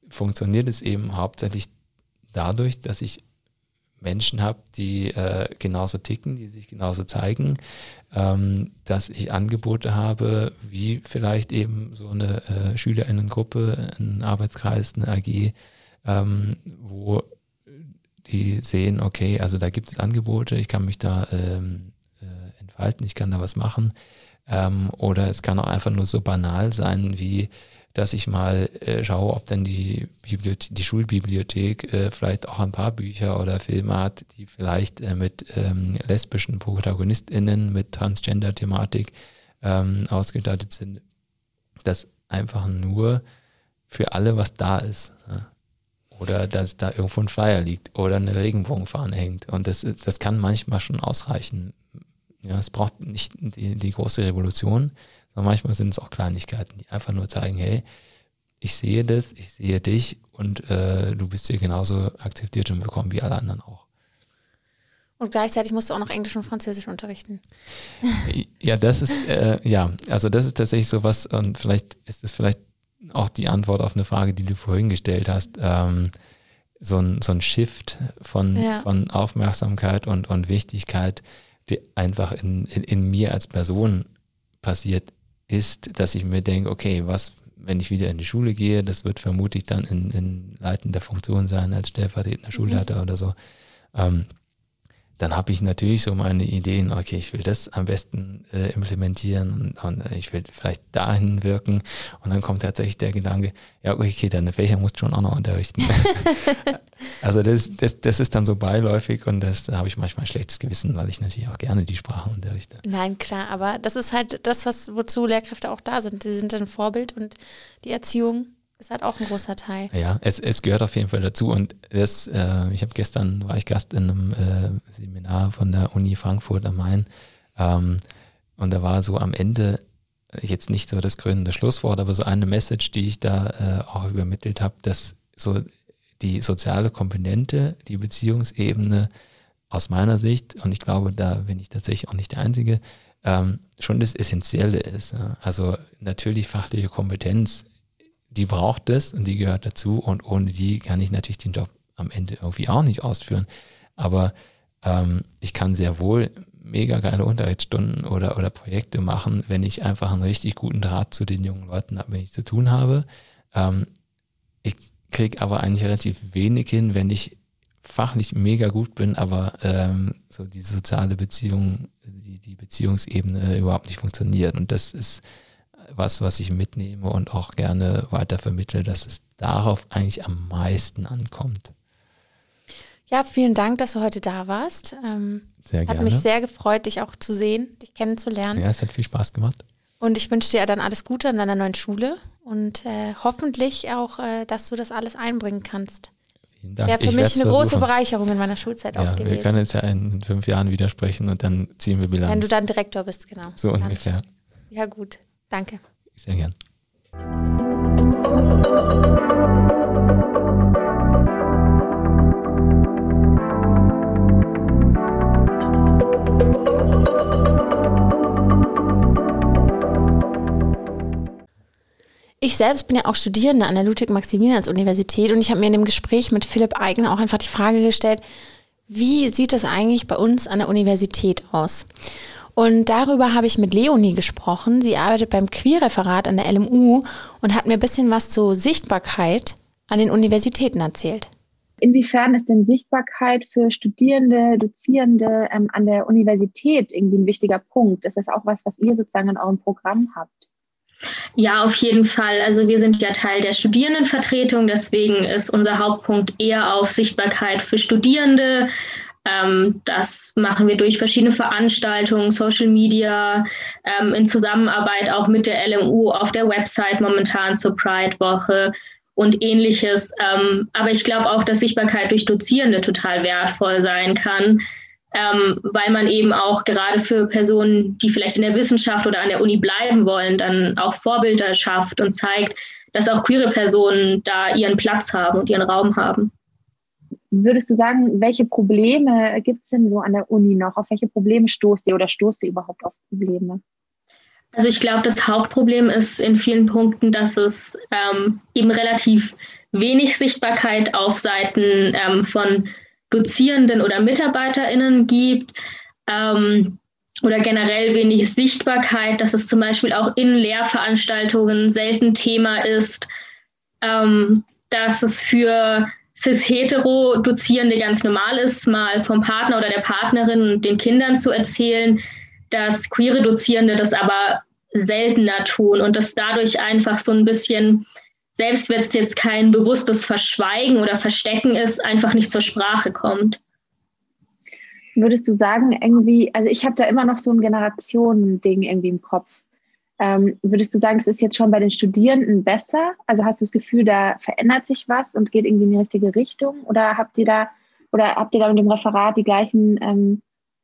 funktioniert es eben hauptsächlich dadurch, dass ich Menschen habe, die äh, genauso ticken, die sich genauso zeigen, ähm, dass ich Angebote habe, wie vielleicht eben so eine äh, Schülerinnengruppe, ein Arbeitskreis, eine AG, ähm, wo die sehen, okay, also da gibt es Angebote, ich kann mich da ähm, äh, entfalten, ich kann da was machen. Ähm, oder es kann auch einfach nur so banal sein wie dass ich mal äh, schaue, ob denn die, Bibliothek, die Schulbibliothek äh, vielleicht auch ein paar Bücher oder Filme hat, die vielleicht äh, mit ähm, lesbischen ProtagonistInnen, mit Transgender-Thematik ähm, ausgestattet sind. Das einfach nur für alle, was da ist. Ja. Oder dass da irgendwo ein Flyer liegt oder eine Regenbogenfahne hängt. Und das, das kann manchmal schon ausreichen. Ja, es braucht nicht die, die große Revolution, sondern manchmal sind es auch Kleinigkeiten, die einfach nur zeigen, hey, ich sehe das, ich sehe dich und äh, du bist hier genauso akzeptiert und willkommen wie alle anderen auch. Und gleichzeitig musst du auch noch Englisch und Französisch unterrichten. [laughs] Ja, das ist, äh, ja, also das ist tatsächlich sowas und vielleicht ist es vielleicht auch die Antwort auf eine Frage, die du vorhin gestellt hast. Ähm, so ein, so ein Shift von, ja. von Aufmerksamkeit und, und Wichtigkeit, die einfach in, in, in mir als Person passiert ist, dass ich mir denke, okay, was, wenn ich wieder in die Schule gehe, das wird vermutlich dann in, in leitender Funktion sein als stellvertretender Schulleiter mhm. oder so. Ähm, dann habe ich natürlich so meine Ideen, okay, ich will das am besten äh, implementieren und, und, ich will vielleicht dahin wirken. Und dann kommt tatsächlich der Gedanke, ja, okay, deine Fächer musst du schon auch noch unterrichten. [laughs] also das, das, das ist dann so beiläufig und das da habe ich manchmal ein schlechtes Gewissen, weil ich natürlich auch gerne die Sprache unterrichte. Nein, klar, aber das ist halt das, was wozu Lehrkräfte auch da sind. Die sind ein Vorbild und die Erziehung ist halt auch ein großer Teil. Ja, es, es gehört auf jeden Fall dazu. Und das, äh, ich habe gestern, war ich Gast in einem äh, Seminar von der Uni Frankfurt am Main. Ähm, und da war so am Ende jetzt nicht so das krönende Schlusswort, aber so eine Message, die ich da äh, auch übermittelt habe, dass so die soziale Komponente, die Beziehungsebene aus meiner Sicht, und ich glaube, da bin ich tatsächlich auch nicht der Einzige, ähm, schon das Essentielle ist. Also natürlich fachliche Kompetenz die braucht es und die gehört dazu und ohne die kann ich natürlich den Job am Ende irgendwie auch nicht ausführen. Aber ähm, ich kann sehr wohl mega geile Unterrichtsstunden oder, oder Projekte machen, wenn ich einfach einen richtig guten Draht zu den jungen Leuten habe, wenn ich zu tun habe. Ähm, ich kriege aber eigentlich relativ wenig hin, wenn ich fachlich mega gut bin, aber ähm, so die soziale Beziehung, die, die Beziehungsebene überhaupt nicht funktioniert. Und das ist was, was ich mitnehme und auch gerne weiter vermittle, dass es darauf eigentlich am meisten ankommt. Ja, vielen Dank, dass du heute da warst. Ähm, sehr gerne. Hat mich sehr gefreut, dich auch zu sehen, dich kennenzulernen. Ja, es hat viel Spaß gemacht. Und ich wünsche dir dann alles Gute an deiner neuen Schule und äh, hoffentlich auch, äh, dass du das alles einbringen kannst. Vielen Dank. Ja, für ich mich eine große Bereicherung in meiner Schulzeit ja, auch gewesen. Wir können jetzt ja in fünf Jahren widersprechen und dann ziehen wir Bilanz. Wenn du dann Direktor bist, genau. So ungefähr. Ja, gut. Danke. Sehr gern. Ich selbst bin ja auch Studierende an der Ludwig-Maximilians-Universität und ich habe mir in dem Gespräch mit Philipp Eigner auch einfach die Frage gestellt, wie sieht es eigentlich bei uns an der Universität aus? Und darüber habe ich mit Leonie gesprochen. Sie arbeitet beim Queerreferat an der LMU und hat mir ein bisschen was zur Sichtbarkeit an den Universitäten erzählt. Inwiefern ist denn Sichtbarkeit für Studierende, Dozierende ähm, an der Universität irgendwie ein wichtiger Punkt? Ist das auch was, was ihr sozusagen in eurem Programm habt? Ja, auf jeden Fall. Also wir sind ja Teil der Studierendenvertretung, deswegen ist unser Hauptpunkt eher auf Sichtbarkeit für Studierende, ähm, das machen wir durch verschiedene Veranstaltungen, Social Media, ähm, in Zusammenarbeit auch mit der LMU auf der Website momentan zur Pride-Woche und ähnliches. Ähm, aber ich glaube auch, dass Sichtbarkeit durch Dozierende total wertvoll sein kann, ähm, weil man eben auch gerade für Personen, die vielleicht in der Wissenschaft oder an der Uni bleiben wollen, dann auch Vorbilder schafft und zeigt, dass auch queere Personen da ihren Platz haben und ihren Raum haben. Würdest du sagen, welche Probleme gibt es denn so an der Uni noch? Auf welche Probleme stoßt ihr oder stoßt ihr überhaupt auf Probleme? Also ich glaube, das Hauptproblem ist in vielen Punkten, dass es ähm, eben relativ wenig Sichtbarkeit auf Seiten ähm, von Dozierenden oder MitarbeiterInnen gibt ähm, oder generell wenig Sichtbarkeit, dass es zum Beispiel auch in Lehrveranstaltungen selten Thema ist, ähm, dass es für cis-hetero-Dozierende ganz normal ist, mal vom Partner oder der Partnerin und den Kindern zu erzählen, dass queere Dozierende das aber seltener tun und dass dadurch einfach so ein bisschen, selbst wenn es jetzt kein bewusstes Verschweigen oder Verstecken ist, einfach nicht zur Sprache kommt. Würdest du sagen, irgendwie, also ich habe da immer noch so ein Generationending irgendwie im Kopf. Ähm, würdest du sagen, es ist jetzt schon bei den Studierenden besser? Also hast du das Gefühl, da verändert sich was und geht irgendwie in die richtige Richtung? Oder habt ihr da oder habt ihr da mit dem Referat die gleichen ähm,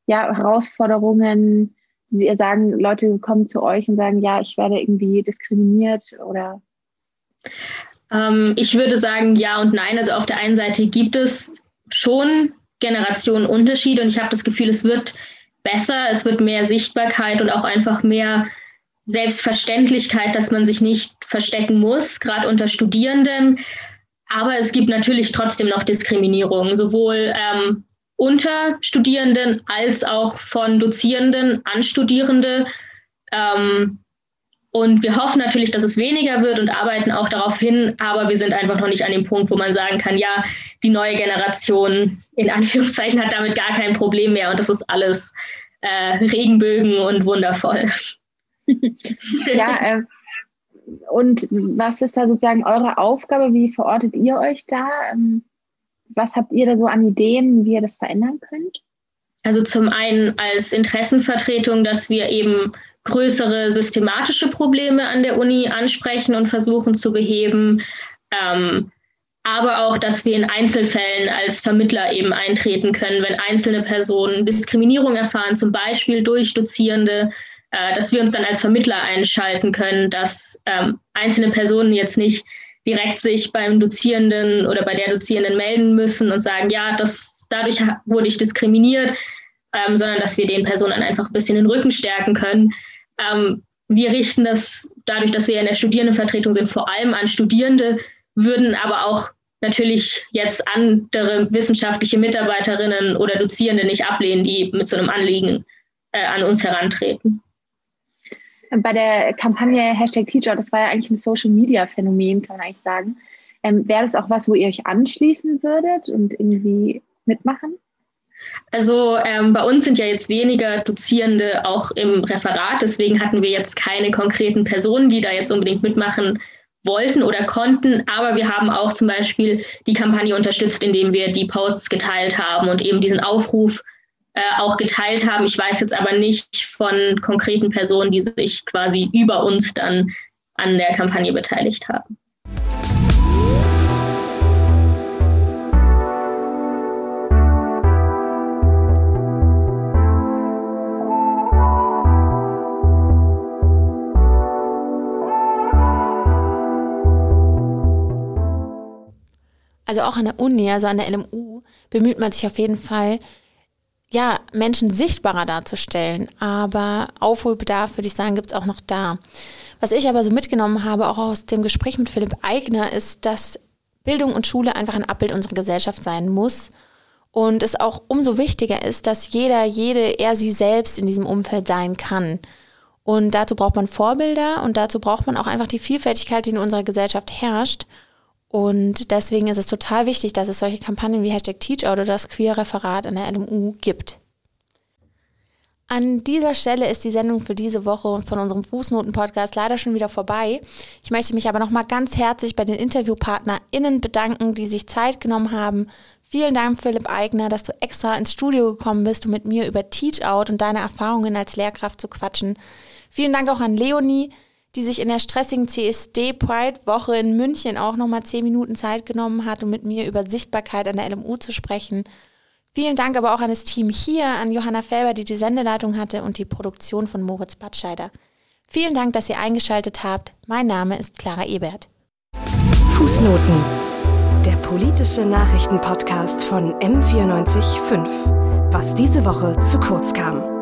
ja, Herausforderungen? Die ihr sagen, Leute kommen zu euch und sagen, ja, ich werde irgendwie diskriminiert oder Ähm, ich würde sagen ja und nein. Also auf der einen Seite gibt es schon Generationenunterschiede und ich habe das Gefühl, es wird besser, es wird mehr Sichtbarkeit und auch einfach mehr Selbstverständlichkeit, dass man sich nicht verstecken muss, gerade unter Studierenden. Aber es gibt natürlich trotzdem noch Diskriminierung, sowohl ähm, unter Studierenden als auch von Dozierenden an Studierende. Ähm, und wir hoffen natürlich, dass es weniger wird und arbeiten auch darauf hin, aber wir sind einfach noch nicht an dem Punkt, wo man sagen kann, ja, die neue Generation in Anführungszeichen hat damit gar kein Problem mehr und das ist alles äh, Regenbögen und wundervoll. Ja, äh, und was ist da sozusagen eure Aufgabe? Wie verortet ihr euch da? Ähm, was habt ihr da so an Ideen, wie ihr das verändern könnt? Also zum einen als Interessenvertretung, dass wir eben größere systematische Probleme an der Uni ansprechen und versuchen zu beheben. Ähm, aber auch, dass wir in Einzelfällen als Vermittler eben eintreten können, wenn einzelne Personen Diskriminierung erfahren, zum Beispiel durch Dozierende, äh, dass wir uns dann als Vermittler einschalten können, dass ähm, einzelne Personen jetzt nicht direkt sich beim Dozierenden oder bei der Dozierenden melden müssen und sagen, ja, das, dadurch wurde ich diskriminiert, ähm, sondern dass wir den Personen einfach ein bisschen den Rücken stärken können, ähm, wir richten das dadurch, dass wir in der Studierendenvertretung sind, vor allem an Studierende, würden aber auch natürlich jetzt andere wissenschaftliche Mitarbeiterinnen oder Dozierende nicht ablehnen, die mit so einem Anliegen äh, an uns herantreten. Bei der Kampagne Hashtag Teacher, das war ja eigentlich ein Social-Media-Phänomen, kann man eigentlich sagen. Ähm, Wäre das auch was, wo ihr euch anschließen würdet und irgendwie mitmachen? Also ähm, bei uns sind ja jetzt weniger Dozierende auch im Referat, deswegen hatten wir jetzt keine konkreten Personen, die da jetzt unbedingt mitmachen wollten oder konnten, aber wir haben auch zum Beispiel die Kampagne unterstützt, indem wir die Posts geteilt haben und eben diesen Aufruf äh, auch geteilt haben. Ich weiß jetzt aber nicht von konkreten Personen, die sich quasi über uns dann an der Kampagne beteiligt haben. also auch an der Uni, also an der LMU, bemüht man sich auf jeden Fall, ja, Menschen sichtbarer darzustellen. Aber Aufholbedarf, würde ich sagen, gibt es auch noch da. Was ich aber so mitgenommen habe, auch aus dem Gespräch mit Philipp Eigner, ist, dass Bildung und Schule einfach ein Abbild unserer Gesellschaft sein muss. Und es auch umso wichtiger ist, dass jeder, jede, er sie selbst in diesem Umfeld sein kann. Und dazu braucht man Vorbilder und dazu braucht man auch einfach die Vielfältigkeit, die in unserer Gesellschaft herrscht. Und deswegen ist es total wichtig, dass es solche Kampagnen wie Hashtag Teachout oder das Queer-Referat an der LMU gibt. An dieser Stelle ist die Sendung für diese Woche von unserem Fußnoten-Podcast leider schon wieder vorbei. Ich möchte mich aber nochmal ganz herzlich bei den InterviewpartnerInnen bedanken, die sich Zeit genommen haben. Vielen Dank, Philipp Eigner, dass du extra ins Studio gekommen bist, um mit mir über Teachout und deine Erfahrungen als Lehrkraft zu quatschen. Vielen Dank auch an Leonie, die sich in der stressigen CSD Pride Woche in München auch nochmal zehn Minuten Zeit genommen hat, um mit mir über Sichtbarkeit an der LMU zu sprechen. Vielen Dank aber auch an das Team hier, an Johanna Felber, die die Sendeleitung hatte und die Produktion von Moritz Batscheider. Vielen Dank, dass ihr eingeschaltet habt. Mein Name ist Clara Ebert. Fußnoten. Der politische Nachrichtenpodcast von M945. Was diese Woche zu kurz kam.